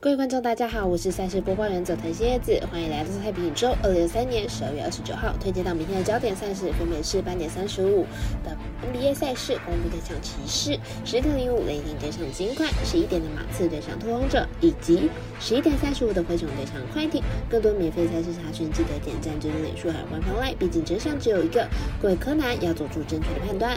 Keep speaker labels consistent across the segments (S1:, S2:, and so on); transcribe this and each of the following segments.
S1: 各位观众，大家好，我是赛事播报员佐藤新叶子，欢迎来到太平宇宙。二零二三年十二月二十九号，推荐到明天的焦点赛事分别是八点三十五的 NBA 赛事，公布对上骑士；十点零五雷霆对上金块；十一点的马刺对上拓荒者，以及十一点三十五的灰熊对上快艇。更多免费赛事查询，记得点赞、追踪、脸书还有官方号毕竟真相只有一个。各位柯南要做出正确的判断。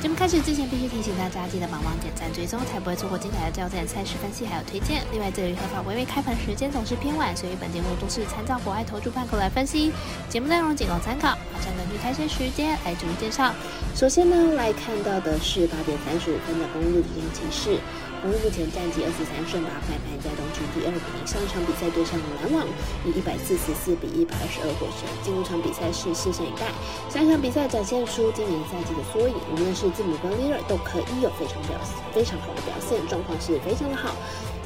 S2: 节目开始之前，必须提醒大家记得帮忙点赞追踪，才不会错过精彩的焦点赛事分析还有推荐。另外，这里合法微微开盘时间总是偏晚，所以本节目都是参照国外投注盘口来分析，节目内容仅供参考。马上根据开赛时间来逐一介绍。
S1: 首先呢，来看到的是八点三十五分的公路对骑士。而目前战绩二十三胜八败，排在东区第二名。上场比赛对上篮网，以一百四十四比一百二十二获胜。进入场比赛是四胜一败。上一场比赛展现出今年赛季的缩影，无论是字母跟 l i r 都可以有非常表非常好的表现，状况是非常的好。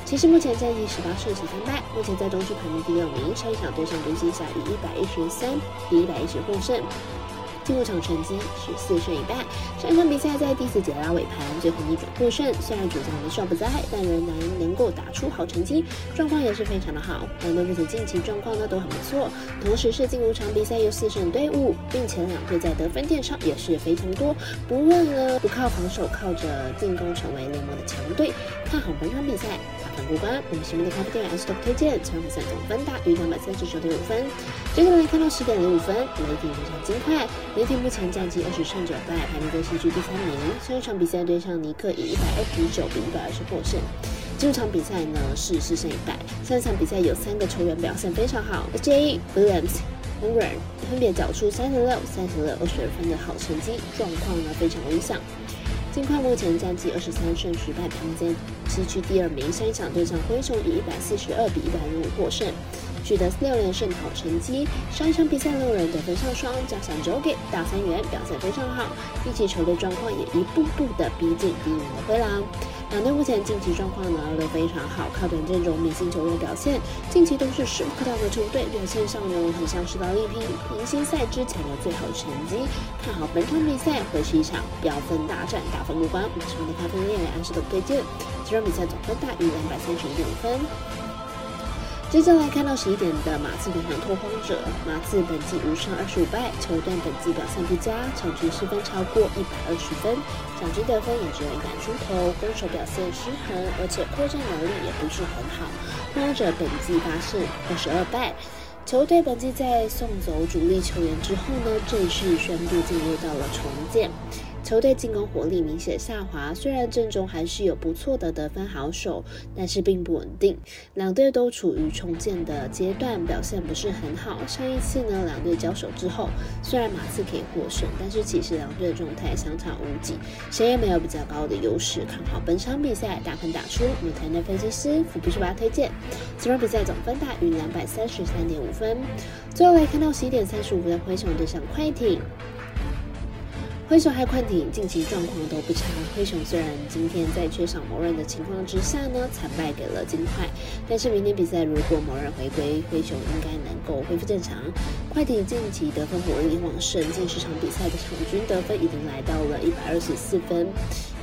S1: 其实目前战绩十八胜十三败，目前在东区排名第二名。上一场对上独行侠，以一百一十三比一百一十获胜。进入场成绩是四胜一败。上场比赛在第四节拉尾盘，最后逆转获胜。虽然主将的少不在，但仍然能够打出好成绩，状况也是非常的好。两队目前近期状况呢都很不错，同时是进入场比赛有四胜队伍，并且两队在得分点上也是非常多。不论呢不靠防守，靠着进攻成为联盟的强队，看好本场比赛。反过关，我们喜欢的咖啡店 S 都推荐，场比赛总分大于两百三十九点五分。接下来看到十点零五分，雷霆对上金块。雷霆目前战绩二十胜九败，排名在西区第三名。上一场比赛对上尼克，以一百二十九比一百二十获胜。这场比赛呢是四胜一败。上一场比赛有三个球员表现非常好，J. Williams、h o r a n 分别缴出三十六、三十六、二十二分的好成绩，状况呢非常理想。金块目前战绩二十三胜十败，排名在西区第二名。上一场对上灰熊以一百四十二比一百零五获胜，取得六连胜好成绩。上一场比赛六人得分上双，加上 Joe 大三元表现非常好，一起球队状况也一步步的逼近第一名的灰狼。两队目前近期状况呢都非常好，靠着阵容明星球员表现，近期都是势不可挡的球队，表现上呢很像是劳力拼明星赛之前的最好成绩。看好本场比赛会是一场飙分大战，打分过关。马上的咖啡店也暗示的推荐，这场比赛总分大于两百三十一点五分。接下来看到十一点的马刺对上拓荒者，马刺本季五胜二十五败，球队本季表现不佳，场均失分超过一百二十分，场均得分也只有一百出头，攻守表现失衡，而且扩战能力也不是很好。拓荒者本季八胜二十二败，球队本季在送走主力球员之后呢，正式宣布进入到了重建。球队进攻火力明显下滑，虽然阵中还是有不错的得分好手，但是并不稳定。两队都处于重建的阶段，表现不是很好。上一次呢，两队交手之后，虽然马刺可以获胜，但是其实两队的状态相差无几，谁也没有比较高的优势。看好本场比赛大分打出，我们团队分析师福布斯巴推荐，这场比赛总分大于两百三十三点五分。最后来看到十一点三十五分的灰熊对上快艇。灰熊和快艇近期状况都不差。灰熊虽然今天在缺少某人的情况之下呢，惨败给了金块，但是明天比赛如果某人回归，灰熊应该能够恢复正常。快艇近期得分火力旺盛，近十场比赛的场均得分已经来到了一百二十四分。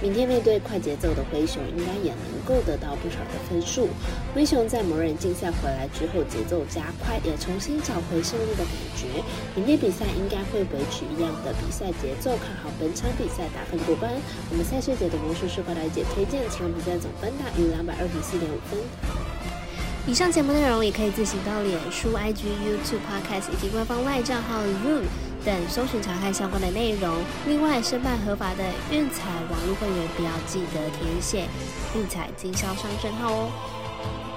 S1: 明天面对快节奏的灰熊，应该也能够得到不少的分数。灰熊在某人竞赛回来之后，节奏加快，也重新找回胜利的感觉。明天比赛应该会维持一样的比赛节奏，看好本场比赛打分过关。我们赛事节的魔术师和来姐推荐，这场比赛总分大于两百二十四点五分。
S2: 以上节目内容也可以自行到脸书、IG、YouTube、Podcast 以及官方外账号 Room。等搜寻查看相关的内容。另外，申办合法的运彩网络会员，不要记得填写运彩经销商证号哦。